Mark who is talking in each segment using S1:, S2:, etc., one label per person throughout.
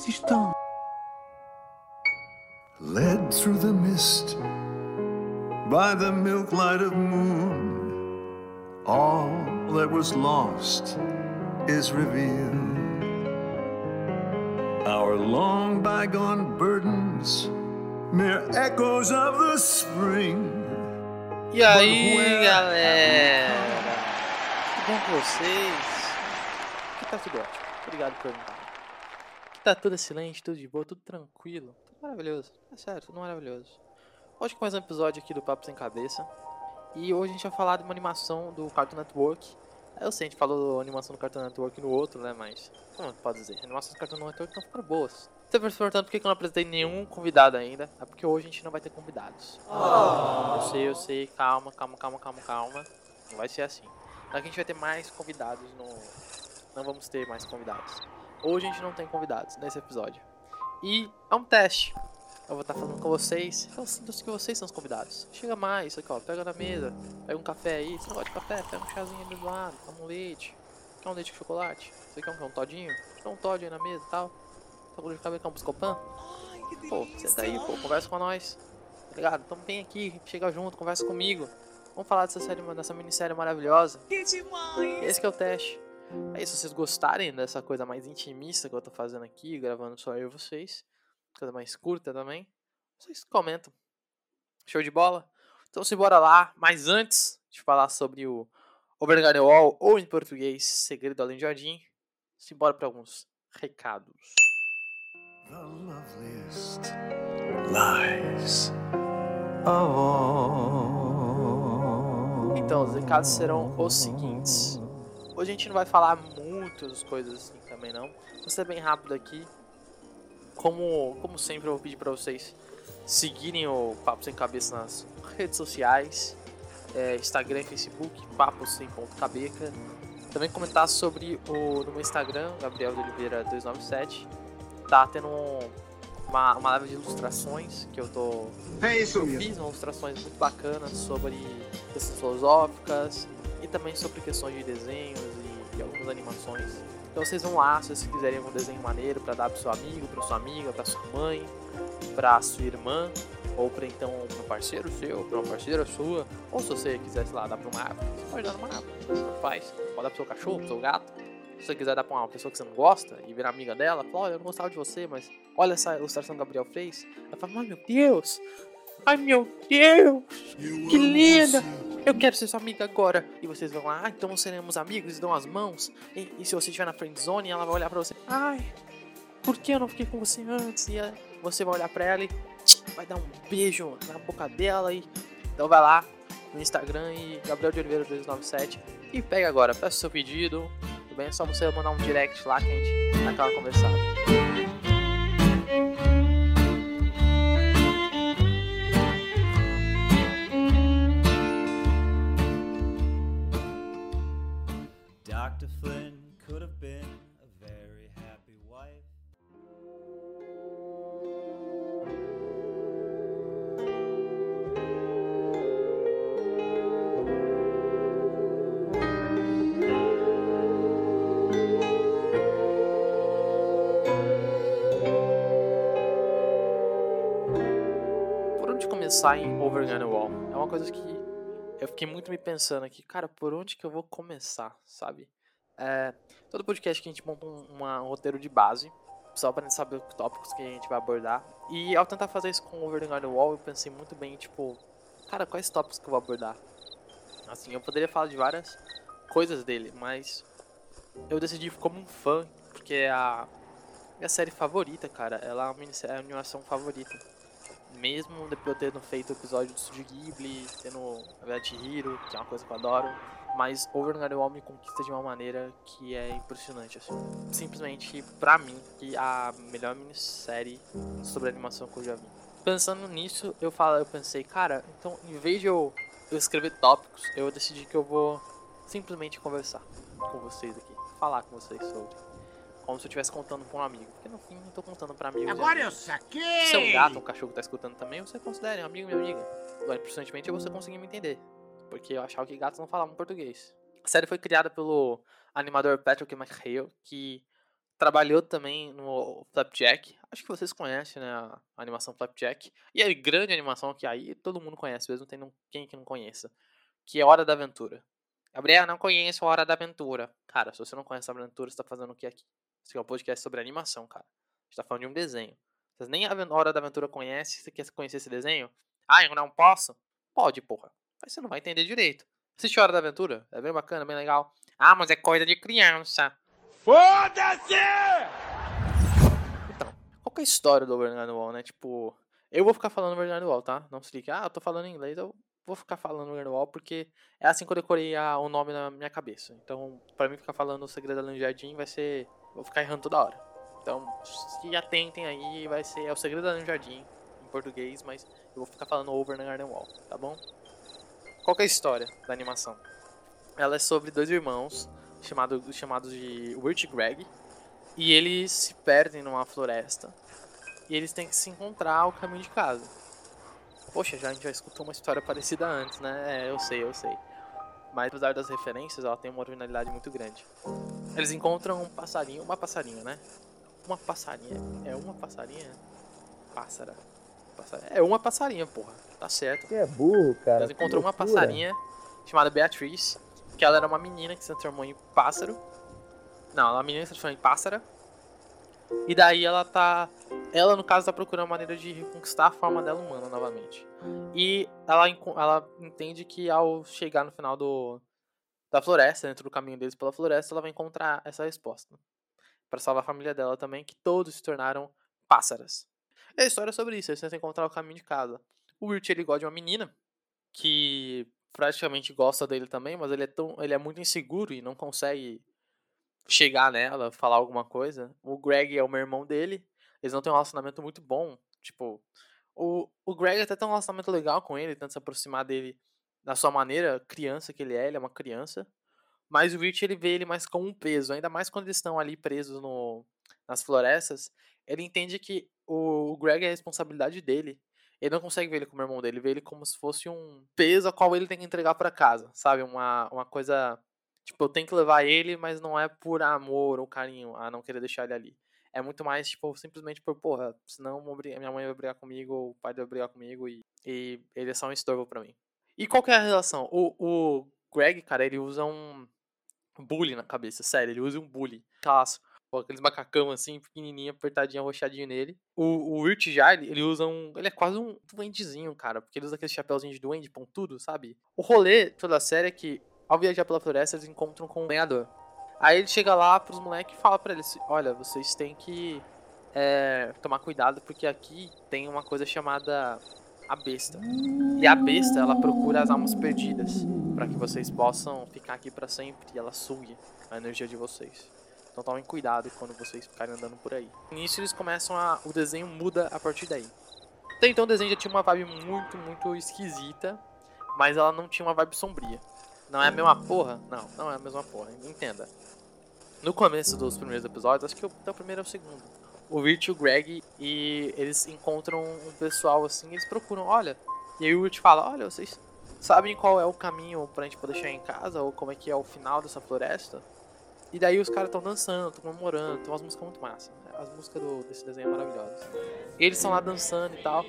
S1: animais estão?
S2: Led through the mist by the milk light of moon, all that was lost is revealed. Our long bygone burdens, mere echoes of the spring.
S3: E aí, galera? Tudo bom com vocês? Aqui tá tudo ótimo. Obrigado por perguntar. Tá tudo excelente, tudo de boa, tudo tranquilo, tudo maravilhoso. É sério, tudo maravilhoso. Hoje com mais um episódio aqui do Papo Sem Cabeça. E hoje a gente vai falar de uma animação do Cartoon Network. Eu sei, a gente falou animação do Cartoon Network no outro, né? Mas, como pode dizer? Animações do Cartoon Network estão ficando boas. Você se perguntando por que eu não apresentei nenhum convidado ainda. É porque hoje a gente não vai ter convidados. Eu sei, eu sei. Calma, calma, calma, calma, calma. Não vai ser assim. Aqui a gente vai ter mais convidados no... Não vamos ter mais convidados. Hoje a gente não tem convidados nesse episódio. E é um teste. Eu vou estar falando com vocês. Eu sinto que vocês são os convidados. Chega mais, aqui, ó. Pega na mesa. Pega um café aí. Você não gosta de café? Pega um chazinho ali do lado. Toma um leite. Quer um leite com chocolate? Você quer um, um todinho? Dá um Todd aí na mesa e tal. Tá com de quer um Buscopan? Pô, senta aí, pô. Conversa com nós. Tá ligado? Então vem aqui, chega junto, conversa comigo. Vamos falar dessa série, dessa minissérie maravilhosa. Que demais! Esse que é o teste. É isso, se vocês gostarem dessa coisa mais intimista que eu tô fazendo aqui, gravando só eu e vocês, coisa mais curta também, vocês comentam. Show de bola? Então simbora lá, mas antes de falar sobre o Overgarden Wall, ou em português, Segredo Além de Jardim, simbora para alguns recados.
S2: The loveliest lies of all.
S3: Então, os recados serão os seguintes. Hoje a gente não vai falar muitas coisas assim também não. Vou ser bem rápido aqui. Como, como sempre eu vou pedir para vocês seguirem o Papo Sem Cabeça nas redes sociais. É, Instagram e Facebook, Papo Sem Ponto. Também comentar sobre o no meu Instagram, Gabriel de Oliveira 297. Tá tendo um, uma, uma live de ilustrações que eu tô.
S4: É isso mesmo.
S3: fiz umas ilustrações muito bacanas sobre questões filosóficas e também sobre questões de desenhos algumas animações. Então vocês vão lá se vocês quiserem algum desenho maneiro para dar pro seu amigo, pra sua amiga, pra sua mãe, pra sua irmã, ou pra então pra um parceiro seu, pra uma parceira sua, ou se você quiser, sei lá, dar pra uma árvore, você pode dar numa árvore, você faz. Pode dar pro seu cachorro, pro seu gato. Se você quiser dar pra uma pessoa que você não gosta e virar amiga dela, fala, olha, eu não gostava de você, mas olha essa ilustração que o Gabriel fez. Ela fala, ai meu Deus! Ai meu Deus! Que linda! Eu quero ser sua amiga agora. E vocês vão lá, ah, então seremos amigos e dão as mãos. E, e se você estiver na friend zone, ela vai olhar pra você, ai, por que eu não fiquei com você antes? E você vai olhar pra ela e vai dar um beijo na boca dela. E... Então vai lá no Instagram e Gabriel de Oliveira 297 e pega agora, peça o seu pedido. Tudo bem? É só você mandar um direct lá que a gente dá aquela conversada. Começar em Overgun Wall? É uma coisa que eu fiquei muito me pensando aqui, cara, por onde que eu vou começar, sabe? É, todo podcast que a gente monta um, um roteiro de base, só pra gente saber os tópicos que a gente vai abordar. E ao tentar fazer isso com Overgun Wall, eu pensei muito bem, tipo, cara, quais tópicos que eu vou abordar? Assim, eu poderia falar de várias coisas dele, mas eu decidi como um fã, porque é a minha série favorita, cara. Ela é é a animação favorita. Mesmo depois de eu tendo feito o episódio do Studio Ghibli, tendo a Vet Hero, que é uma coisa que eu adoro, mas Overnight Wall me conquista de uma maneira que é impressionante, assim. Simplesmente, pra mim, que a melhor minissérie sobre animação que eu já vi. Pensando nisso, eu falo, eu pensei, cara, então em vez de eu, eu escrever tópicos, eu decidi que eu vou simplesmente conversar com vocês aqui, falar com vocês sobre. Como se eu estivesse contando pra um amigo. Porque no fim eu tô contando pra amigos.
S4: Agora eu
S3: amigas.
S4: saquei!
S3: Se é um gato, um cachorro que tá escutando também, você considere um amigo minha amiga. Agora, impressionantemente, é você conseguir me entender. Porque eu achava que gatos não falavam português. A série foi criada pelo animador Patrick McHale, que trabalhou também no Flapjack. Acho que vocês conhecem, né? A animação Flapjack. E a grande animação que aí todo mundo conhece, mesmo tem quem que não conheça. Que é Hora da Aventura. Gabriel, não conheço Hora da Aventura. Cara, se você não conhece a aventura, você tá fazendo o que aqui? Esse aqui é um podcast sobre animação, cara. A gente tá falando de um desenho. Vocês nem a Hora da Aventura conhecem, você quer conhecer esse desenho? Ah, eu não posso? Pode, porra. Mas você não vai entender direito. Assiste Hora da Aventura, é bem bacana, bem legal. Ah, mas é coisa de criança.
S1: Foda-se!
S3: Então, qual que é a história do Bernardo Wall, né? Tipo, eu vou ficar falando Bernardo Wall, tá? Não se liga, ah, eu tô falando em inglês, eu vou ficar falando Bernardo Wall porque é assim que eu decorei o nome na minha cabeça. Então, pra mim ficar falando o Segredo da Jardim vai ser. Vou ficar errando toda hora. Então, se atentem aí, vai ser é o Segredo da Jardim em português, mas eu vou ficar falando Over na Garden Wall, tá bom? Qual é a história da animação? Ela é sobre dois irmãos chamado, chamados de Wirt e Greg e eles se perdem numa floresta e eles têm que se encontrar ao caminho de casa. Poxa, já a gente já escutou uma história parecida antes, né? É, eu sei, eu sei. Mas apesar das referências, ela tem uma originalidade muito grande. Eles encontram um passarinho, uma passarinha, né? Uma passarinha. É uma passarinha? Pássara. É uma passarinha, porra. Tá certo.
S4: Você é burro, cara.
S3: Eles encontrou uma passarinha chamada Beatriz, que ela era uma menina que se transformou em pássaro. Não, ela é uma menina que se transformou em pássara. E daí ela tá. Ela, no caso, tá procurando uma maneira de reconquistar a forma dela humana novamente. E ela, ela entende que ao chegar no final do, da floresta, dentro do caminho deles pela floresta, ela vai encontrar essa resposta. para salvar a família dela também, que todos se tornaram pássaras. E a história é sobre isso, eles tentam encontrar o caminho de casa. O Wirt, ele gosta de uma menina que praticamente gosta dele também, mas ele é, tão, ele é muito inseguro e não consegue chegar nela, falar alguma coisa. O Greg é o meu irmão dele, eles não têm um relacionamento muito bom. Tipo, o, o Greg até tem um relacionamento legal com ele, tenta se aproximar dele da sua maneira, criança que ele é, ele é uma criança. Mas o Rich ele vê ele mais como um peso, ainda mais quando eles estão ali presos no, nas florestas. Ele entende que o, Greg é a responsabilidade dele. Ele não consegue ver ele como irmão dele, ele vê ele como se fosse um peso a qual ele tem que entregar para casa, sabe? Uma, uma coisa. Tipo, eu tenho que levar ele, mas não é por amor ou carinho a não querer deixar ele ali. É muito mais, tipo, simplesmente por, porra, senão minha mãe vai brigar comigo, o pai vai brigar comigo, e, e ele é só um estorvo para mim. E qual que é a relação? O, o Greg, cara, ele usa um bully na cabeça, sério, ele usa um bully. Aquelas, aqueles macacão assim, pequenininho, apertadinho, arrochadinho nele. O, o Wirt já, ele, ele usa um. Ele é quase um duendezinho, cara, porque ele usa aquele chapéuzinho de duende pontudo, sabe? O rolê toda a série é que, ao viajar pela floresta, eles encontram com um lenhador. Aí ele chega lá pros moleques e fala pra eles: Olha, vocês têm que é, tomar cuidado porque aqui tem uma coisa chamada a besta. E a besta, ela procura as almas perdidas para que vocês possam ficar aqui para sempre e ela sugue a energia de vocês. Então tomem cuidado quando vocês ficarem andando por aí. Nisso eles começam a. O desenho muda a partir daí. Até então o desenho já tinha uma vibe muito, muito esquisita. Mas ela não tinha uma vibe sombria. Não é a mesma porra? Não, não é a mesma porra. Entenda. No começo dos primeiros episódios, acho que até o primeiro é o segundo. O Wirt e o Greg e eles encontram um pessoal assim, eles procuram, olha. E aí o Wirt fala, olha, vocês sabem qual é o caminho pra gente poder chegar em casa, ou como é que é o final dessa floresta? E daí os caras estão dançando, comemorando, tem umas músicas muito massas. Né? As músicas do, desse desenho é maravilhosas. E eles estão lá dançando e tal.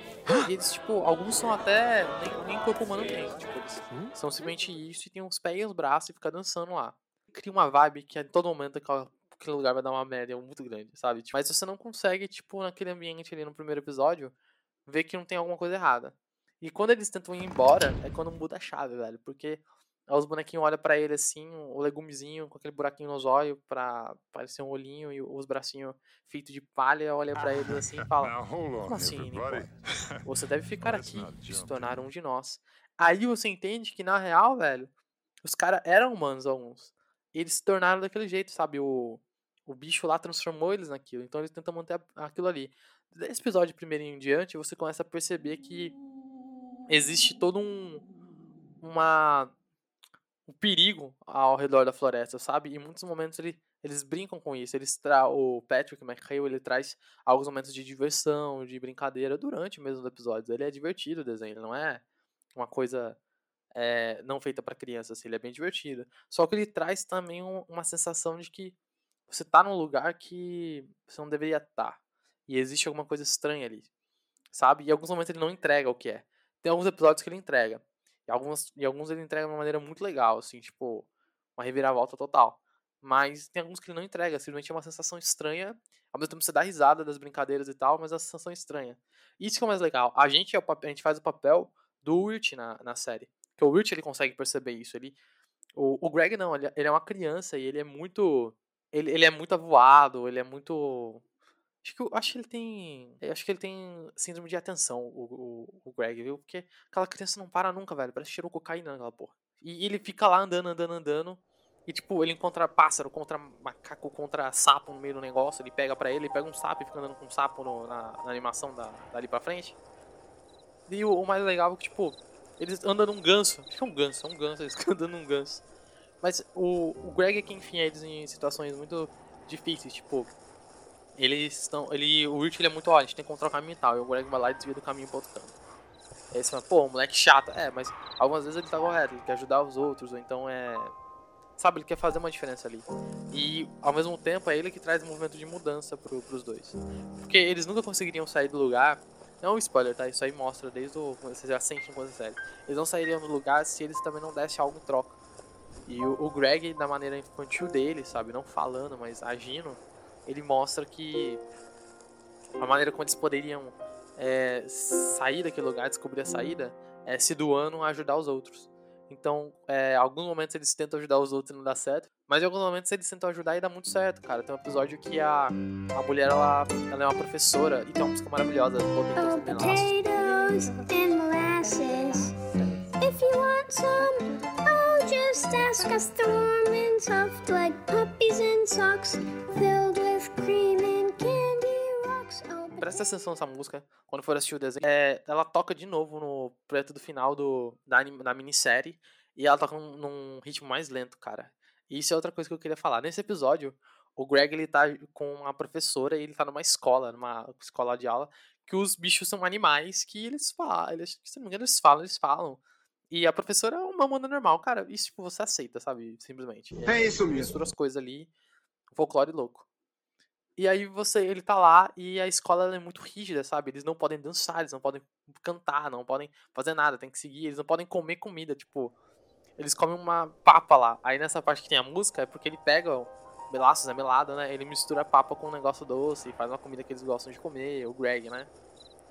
S3: E eles, tipo, alguns são até. Nem, nem corpo humano tem. Tipo, eles são simplesmente isso e tem uns pés e uns braços e fica dançando lá. Cria uma vibe que a todo momento aquela, aquele lugar vai dar uma média muito grande, sabe? Tipo, mas você não consegue, tipo, naquele ambiente ali no primeiro episódio, ver que não tem alguma coisa errada. E quando eles tentam ir embora, é quando muda a chave, velho. Porque os bonequinhos olham para ele assim, o legumezinho com aquele buraquinho nos olhos pra parecer um olhinho e os bracinhos feitos de palha olha para eles assim e fala: Como assim, Nico? Você deve ficar aqui e se tornar um de nós. Aí você entende que na real, velho, os caras eram humanos alguns. E eles se tornaram daquele jeito, sabe? O, o bicho lá transformou eles naquilo. Então eles tentam manter aquilo ali. Desse episódio primeiro em diante, você começa a perceber que existe todo um. Uma o perigo ao redor da floresta, sabe? Em muitos momentos ele, eles brincam com isso. Eles tra o Patrick McHale ele traz alguns momentos de diversão, de brincadeira durante mesmo os episódios. Ele é divertido o desenho, ele não é uma coisa é, não feita para crianças, assim, ele é bem divertido. Só que ele traz também um, uma sensação de que você tá num lugar que você não deveria estar. Tá, e existe alguma coisa estranha ali. Sabe? E em alguns momentos ele não entrega o que é. Tem alguns episódios que ele entrega. E alguns, e alguns ele entrega de uma maneira muito legal, assim, tipo, uma reviravolta total. Mas tem alguns que ele não entrega, simplesmente é uma sensação estranha. Ao mesmo tempo você dá risada das brincadeiras e tal, mas a sensação é estranha. Isso que é o mais legal. A gente, é o, a gente faz o papel do Wirt na, na série. Que o Wirt ele consegue perceber isso. Ele, o, o Greg não, ele, ele é uma criança e ele é muito. Ele, ele é muito avoado, ele é muito. Acho que, acho que ele tem. Acho que ele tem síndrome de atenção, o, o, o Greg, viu? Porque aquela criança não para nunca, velho. Parece que cheirou cocaína naquela porra. E ele fica lá andando, andando, andando. E tipo, ele encontra pássaro, contra macaco, contra sapo no meio do negócio. Ele pega pra ele, ele pega um sapo e fica andando com um sapo no, na, na, animação da, dali pra frente. E o, o, mais legal é que, tipo, eles andam num ganso. Acho que é um ganso, é um ganso, eles andam num ganso. Mas o, o Greg é que enfia eles em situações muito difíceis, tipo. Eles estão. Ele, o Rich ele é muito, ó, a gente tem que encontrar o caminho e tal. E o Greg vai lá e desvia do caminho pro outro canto. Aí você fala, pô, moleque chato. É, mas algumas vezes ele tá correto, ele quer ajudar os outros, ou então é. Sabe, ele quer fazer uma diferença ali. E ao mesmo tempo é ele que traz um movimento de mudança pro, pros dois. Porque eles nunca conseguiriam sair do lugar. Não é um spoiler, tá? Isso aí mostra desde o. Vocês já sentem quando série. Eles não sairiam do lugar se eles também não dessem algo em troca. E o, o Greg, da maneira infantil dele, sabe? Não falando, mas agindo, ele mostra que a maneira como eles poderiam é, sair daquele lugar, descobrir a saída, é se doando a ajudar os outros. Então, é, alguns momentos eles tentam ajudar os outros e não dá certo. Mas em alguns momentos eles tentam ajudar e dá muito certo, cara. Tem um episódio que a, a mulher, ela, ela é uma professora e tem uma música maravilhosa. Potatoes and molasses. If you want some, us. They're warm and soft like puppies and socks. Filled with cream and candy rocks. Oh, Presta atenção nessa música quando for assistir o desenho. É, ela toca de novo no preto do final do, da, da minissérie. E ela toca num, num ritmo mais lento, cara. E isso é outra coisa que eu queria falar. Nesse episódio, o Greg ele tá com uma professora e ele tá numa escola, numa escola de aula, que os bichos são animais que eles falam. Eles, se não me engano, eles falam, eles falam. E a professora é uma humana normal, cara. Isso, tipo, você aceita, sabe? Simplesmente.
S2: É, é isso mesmo.
S3: Mistura as coisas ali. Folclore louco. E aí você, ele tá lá e a escola é muito rígida, sabe? Eles não podem dançar, eles não podem cantar, não podem fazer nada, tem que seguir, eles não podem comer comida, tipo, eles comem uma papa lá. Aí nessa parte que tem a música é porque ele pega melaços, é melada, né? Ele mistura a papa com um negócio doce e faz uma comida que eles gostam de comer, o Greg, né?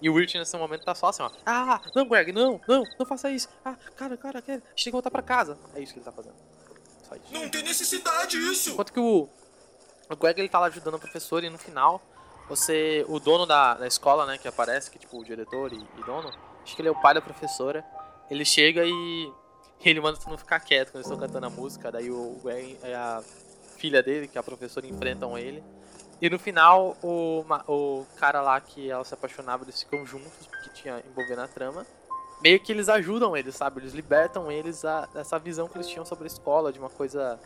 S3: E o Rich nesse momento tá só assim, ó. Ah, não, Greg, não, não, não faça isso. Ah, cara, cara, cara, a gente tem que voltar pra casa. É isso que ele tá fazendo.
S2: Só isso. Não tem necessidade isso!
S3: Enquanto que o o Greg ele tá lá ajudando o professor e no final, você. O dono da, da escola, né, que aparece, que é tipo o diretor e, e dono, acho que ele é o pai da professora. Ele chega e ele manda todo mundo ficar quieto quando eles estão cantando a música. Daí o Greg e a filha dele, que é a professora, enfrentam ele. E no final, o, o cara lá que ela se apaixonava, eles ficam juntos, porque tinha envolvendo a trama. Meio que eles ajudam eles, sabe? Eles libertam eles a, dessa visão que eles tinham sobre a escola, de uma coisa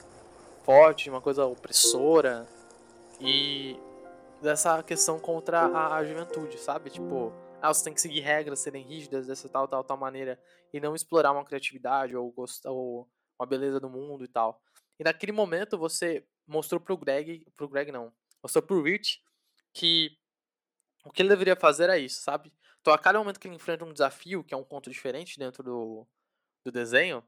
S3: forte, uma coisa opressora e dessa questão contra a, a juventude, sabe? Tipo, ah, você tem que seguir regras, serem rígidas dessa tal, tal, tal maneira e não explorar uma criatividade ou, gostar, ou uma beleza do mundo e tal. E naquele momento você mostrou pro Greg, pro Greg não, mostrou pro Rich que o que ele deveria fazer é isso, sabe? Então a cada momento que ele enfrenta um desafio, que é um ponto diferente dentro do, do desenho,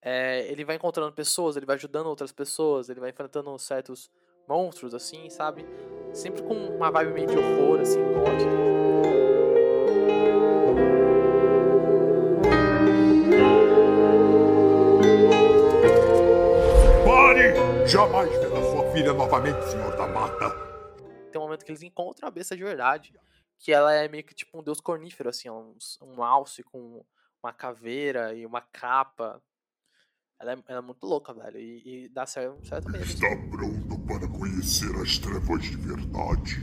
S3: é, ele vai encontrando pessoas, ele vai ajudando outras pessoas, ele vai enfrentando certos monstros, assim, sabe? Sempre com uma vibe meio de horror, assim, gótica.
S2: Pare! Jamais filha novamente, senhor da mata.
S3: Tem um momento que eles encontram a besta de verdade, que ela é meio que tipo um deus cornífero, assim, um, um alce com uma caveira e uma capa ela é, ela é muito louca, velho. E, e dá certo, certo mesmo.
S2: Está pronto para conhecer as trevas de verdade.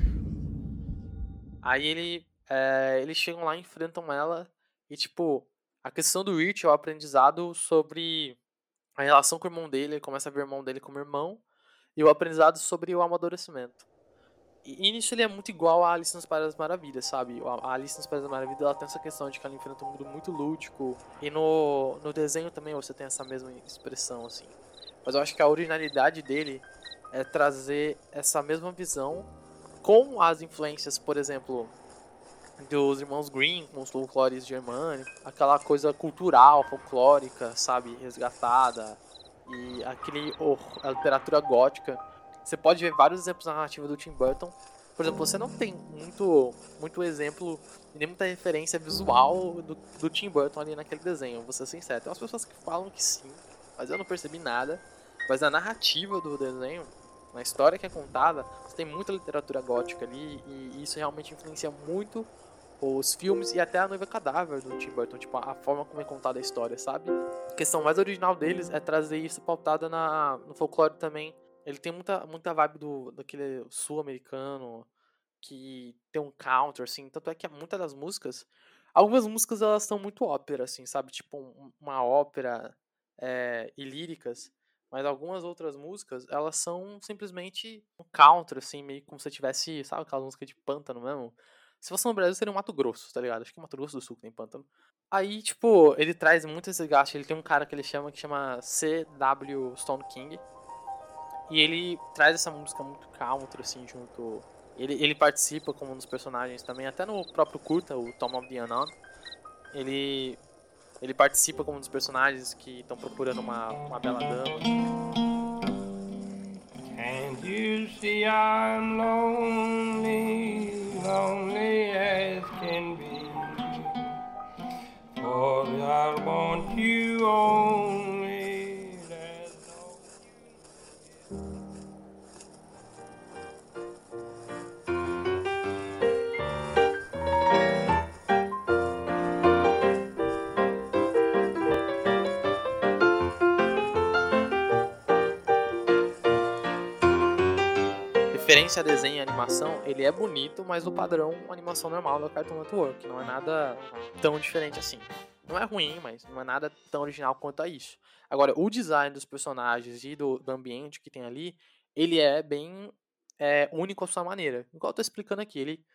S3: Aí ele, é, eles chegam lá, enfrentam ela. E, tipo, a questão do Rich é o aprendizado sobre a relação com o irmão dele. Ele começa a ver o irmão dele como irmão. E o aprendizado sobre o amadurecimento. E nisso ele é muito igual a Alice nos País das Maravilhas, sabe? A Alice nos País das Maravilhas ela tem essa questão de que ela enfrenta um mundo muito lúdico. E no, no desenho também você tem essa mesma expressão, assim. Mas eu acho que a originalidade dele é trazer essa mesma visão com as influências, por exemplo, dos irmãos Green, com os folclores germânicos, aquela coisa cultural, folclórica, sabe, resgatada, e aquele oh, a literatura gótica. Você pode ver vários exemplos na narrativa do Tim Burton. Por exemplo, você não tem muito, muito exemplo nem muita referência visual do, do Tim Burton ali naquele desenho, vou ser sincero. Tem umas pessoas que falam que sim, mas eu não percebi nada. Mas a narrativa do desenho, na história que é contada, você tem muita literatura gótica ali e isso realmente influencia muito os filmes e até a Noiva Cadáver do Tim Burton, tipo, a forma como é contada a história, sabe? A questão mais original deles é trazer isso pautada na, no folclore também. Ele tem muita, muita vibe do, daquele sul-americano, que tem um counter, assim, tanto é que muitas das músicas, algumas músicas elas são muito ópera, assim, sabe? Tipo, um, uma ópera é, e líricas, mas algumas outras músicas, elas são simplesmente um counter, assim, meio como se tivesse, sabe aquela música de pântano mesmo? Se fosse no Brasil, seria um Mato Grosso, tá ligado? Acho que é Mato Grosso do Sul que tem pântano. Aí, tipo, ele traz muito esse gasto. Ele tem um cara que ele chama que chama C.W. Stone King. E ele traz essa música muito counter, assim, junto. Ele, ele participa como um dos personagens também, até no próprio curta, o Tom of the Unknown. Ele, ele participa como um dos personagens que estão procurando uma, uma bela dama.
S1: And you see I'm lonely
S3: Referência a desenho e animação, ele é bonito, mas o padrão animação normal da Cartoon Network. Não é nada tão diferente assim. Não é ruim, mas não é nada tão original quanto a isso. Agora, o design dos personagens e do, do ambiente que tem ali, ele é bem é, único à sua maneira. Igual eu tô explicando aqui, ele...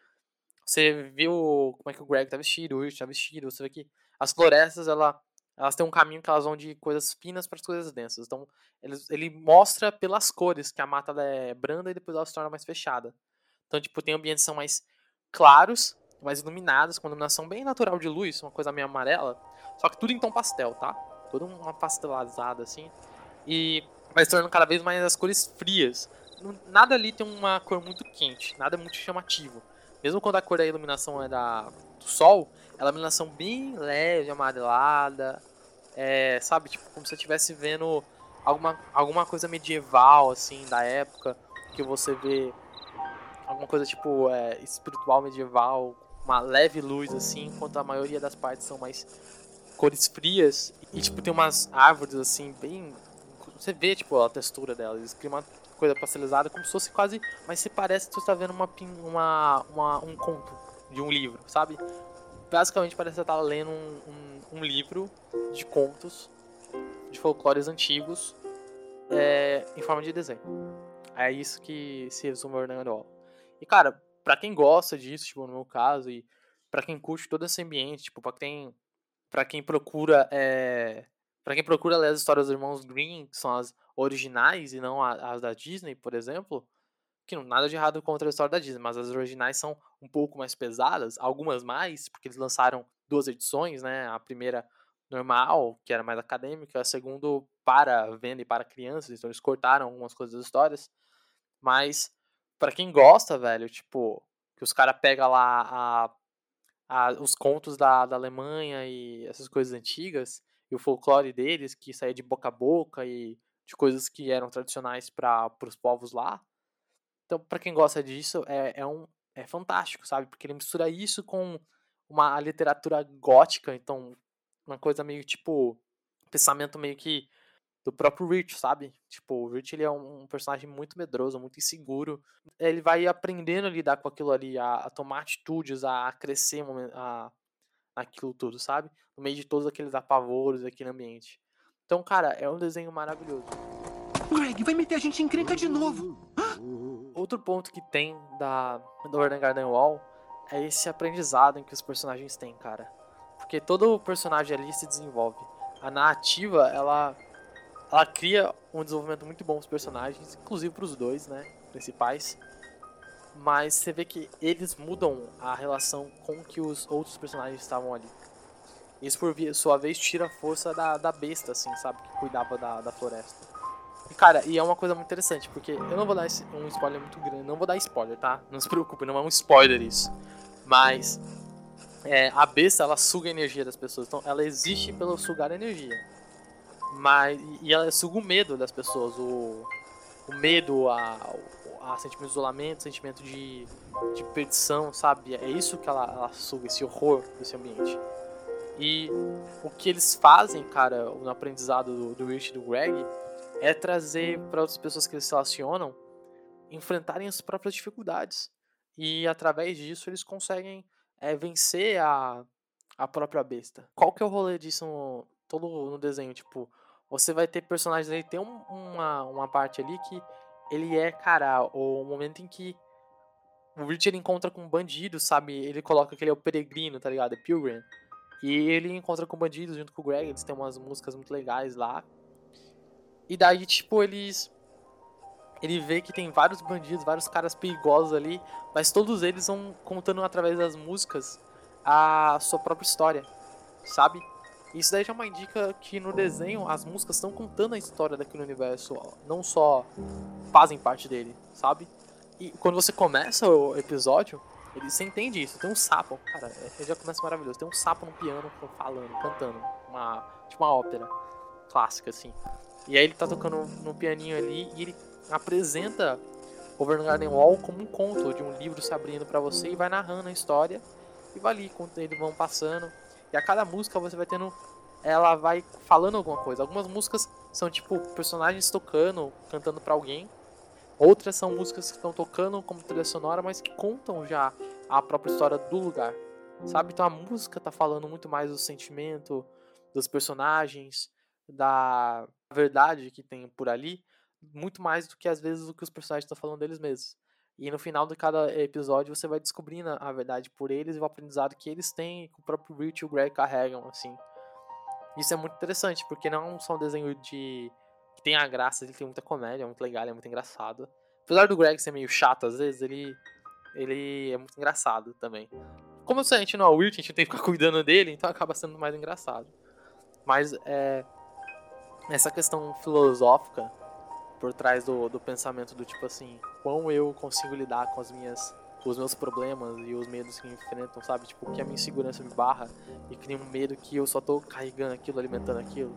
S3: Você viu como é que o Greg tá vestido, o Rich tá vestido, você vê que as florestas, ela, elas têm um caminho que elas vão de coisas finas para as coisas densas. Então, ele, ele mostra pelas cores que a mata é branda e depois ela se torna mais fechada. Então, tipo, tem ambientes que são mais claros, mais iluminados, com iluminação bem natural de luz, uma coisa meio amarela. Só que tudo em tom pastel, tá? Tudo uma pastelazada assim. E vai se tornando cada vez mais as cores frias. Nada ali tem uma cor muito quente, nada muito chamativo. Mesmo quando a cor da iluminação é da, do sol, ela é uma iluminação bem leve, amarelada. É, sabe, tipo, como se você estivesse vendo alguma, alguma coisa medieval, assim, da época. Que você vê alguma coisa tipo é, espiritual medieval, uma leve luz assim, enquanto a maioria das partes são mais cores frias e tipo tem umas árvores assim bem você vê tipo a textura delas, eles criam uma coisa pastelizada como se fosse quase, mas se parece que você está vendo uma, uma, uma um conto de um livro, sabe? Basicamente parece que você tá lendo um, um, um livro de contos de folclores antigos é, em forma de desenho. É isso que se resume o Orlando Wall. E, cara, pra quem gosta disso, tipo, no meu caso, e pra quem curte todo esse ambiente, tipo, pra quem, quem procura, é... Pra quem procura ler as histórias dos irmãos Green, que são as originais e não as da Disney, por exemplo, que não nada de errado contra a história da Disney, mas as originais são um pouco mais pesadas, algumas mais, porque eles lançaram duas edições, né? A primeira normal, que era mais acadêmica, a segunda para venda e para crianças, então eles cortaram algumas coisas das histórias. Mas Pra quem gosta, velho, tipo, que os caras pegam lá a, a- os contos da, da Alemanha e essas coisas antigas, e o folclore deles, que saía de boca a boca e de coisas que eram tradicionais para os povos lá. Então, pra quem gosta disso, é, é, um, é fantástico, sabe? Porque ele mistura isso com uma literatura gótica, então, uma coisa meio tipo, pensamento meio que do próprio Rich, sabe? Tipo, o Rich ele é um, personagem muito medroso, muito inseguro. Ele vai aprendendo a lidar com aquilo ali, a, a tomar atitudes, a crescer a, aquilo tudo, sabe? No meio de todos aqueles apavoros, aquele ambiente. Então, cara, é um desenho maravilhoso.
S4: Greg, vai meter a gente em encrenca de novo.
S3: Outro ponto que tem da do Warden Garden Wall é esse aprendizado em que os personagens têm, cara. Porque todo personagem ali se desenvolve. A narrativa, ela ela cria um desenvolvimento muito bom dos personagens, inclusive pros dois, né? Principais. Mas você vê que eles mudam a relação com que os outros personagens estavam ali. Isso, por sua vez, tira a força da, da besta, assim, sabe? Que cuidava da, da floresta. E, cara, e é uma coisa muito interessante, porque eu não vou dar esse- um spoiler muito grande. Não vou dar spoiler, tá? Não se preocupe, não é um spoiler isso. Mas é, a besta, ela suga a energia das pessoas. Então, ela existe pelo sugar energia. Mas, e ela suga o medo das pessoas. O, o medo, a, a sentimento de isolamento, sentimento de, de perdição, sabe? É isso que ela, ela suga, esse horror desse ambiente. E o que eles fazem, cara, no aprendizado do, do Rich e do Greg, é trazer para outras pessoas que eles se relacionam enfrentarem as próprias dificuldades. E através disso eles conseguem é, vencer a, a própria besta. Qual que é o rolê disso no, todo no desenho? Tipo, você vai ter personagens ali, tem um- uma, uma parte ali que ele é, cara, o momento em que o Rich ele encontra com um bandido, sabe? Ele coloca que ele é o peregrino, tá ligado? É Pilgrim. E ele encontra com bandidos junto com o Greg, eles têm umas músicas muito legais lá. E daí, tipo, eles. Ele vê que tem vários bandidos, vários caras perigosos ali, mas todos eles vão contando através das músicas a sua própria história, sabe? Isso daí já é uma indica que no desenho as músicas estão contando a história daquele universo, não só fazem parte dele, sabe? E quando você começa o episódio, ele, você entende isso. Tem um sapo, cara, é- já começa maravilhoso. Tem um sapo no piano falando, cantando, uma, tipo uma ópera clássica, assim. E aí ele tá tocando no pianinho ali e ele apresenta Over the Garden Wall como um conto de um livro se abrindo pra você e vai narrando a história e vai ali, quando eles vão passando. E a cada música você vai tendo. Ela vai falando alguma coisa. Algumas músicas são tipo personagens tocando, cantando pra alguém. Outras são músicas que estão tocando como trilha sonora, mas que contam já a própria história do lugar. Sabe? Então a música tá falando muito mais do sentimento dos personagens, da verdade que tem por ali, muito mais do que às vezes o que os personagens estão falando deles mesmos. E no final de cada episódio você vai descobrindo a verdade por eles e o aprendizado que eles têm, que o próprio Rich e o Greg carregam, assim. Isso é muito interessante, porque não é só um desenho de. que tem a graça, ele tem muita comédia, é muito legal, é muito engraçado. Apesar do Greg ser meio chato às vezes, ele. ele é muito engraçado também. Como a gente não é o Rich, a gente tem que ficar cuidando dele, então acaba sendo mais engraçado. Mas é. Essa questão filosófica por trás do, do pensamento do tipo assim, quão eu consigo lidar com as minhas os meus problemas e os medos que me enfrentam, sabe? Tipo, que a minha insegurança me barra e cria um medo que eu só tô carregando aquilo, alimentando aquilo.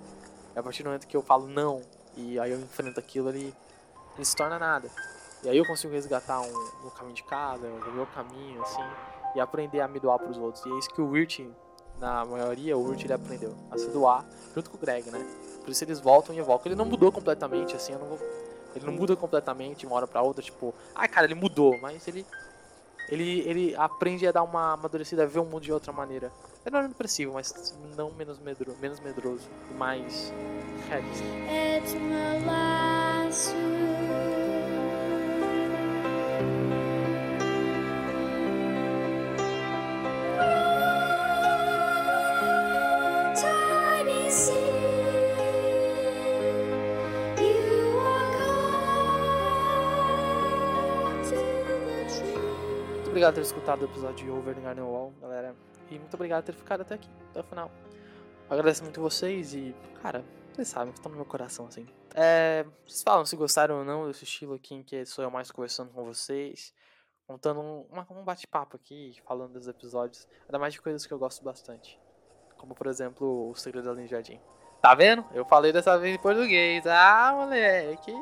S3: E a partir do momento que eu falo não e aí eu enfrento aquilo, ele, se torna nada. E aí eu consigo resgatar um, um caminho de cada, o meu caminho, assim, e aprender a me doar pros outros. E é isso que o Wirt, na maioria, o Wirt ele aprendeu, a se doar junto com o Greg, né? Por isso eles voltam e evocam. Ele não mudou completamente, assim, eu não vou. Ele não muda completamente de uma hora pra outra, tipo, ai cara, ele mudou, mas ele. Ele, ele aprende a dar uma amadurecida, a ver o mundo de outra maneira. Ele não é depressivo, mas não menos, medro, menos medroso e mais realista.
S5: It's
S3: obrigado por ter escutado o episódio de Over the Garden Wall, galera. E muito obrigado por ter ficado até aqui, até o final. Agradeço muito vocês e, cara, vocês sabem, estão no meu coração, assim. É, vocês falam se gostaram ou não desse estilo aqui em que sou eu mais conversando com vocês, contando um, um bate-papo aqui, falando dos episódios, ainda mais de coisas que eu gosto bastante. Como, por exemplo, O Segredo da Linha Jardim. Tá vendo? Eu falei dessa vez em português. Ah, moleque,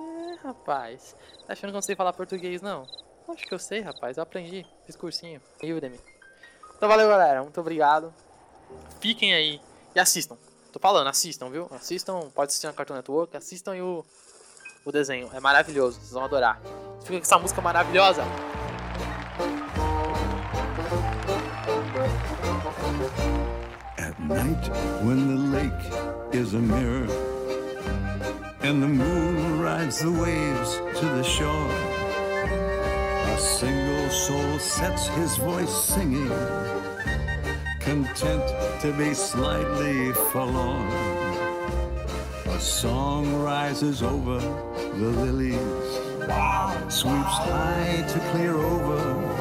S3: rapaz. Tá achando que eu não sei falar português, não? Acho que eu sei, rapaz. Eu aprendi. Fiz cursinho. Udemy. Então valeu, galera. Muito obrigado. Fiquem aí e assistam. Tô falando, assistam, viu? Assistam. Pode assistir na Cartoon Network. Assistam aí o, o desenho. É maravilhoso. Vocês vão adorar. Fica com essa música maravilhosa.
S2: At night, when the lake is a mirror and the moon rides the waves to the shore, a single soul sets his voice singing, content to be slightly forlorn. A song rises over the lilies, sweeps high to clear over.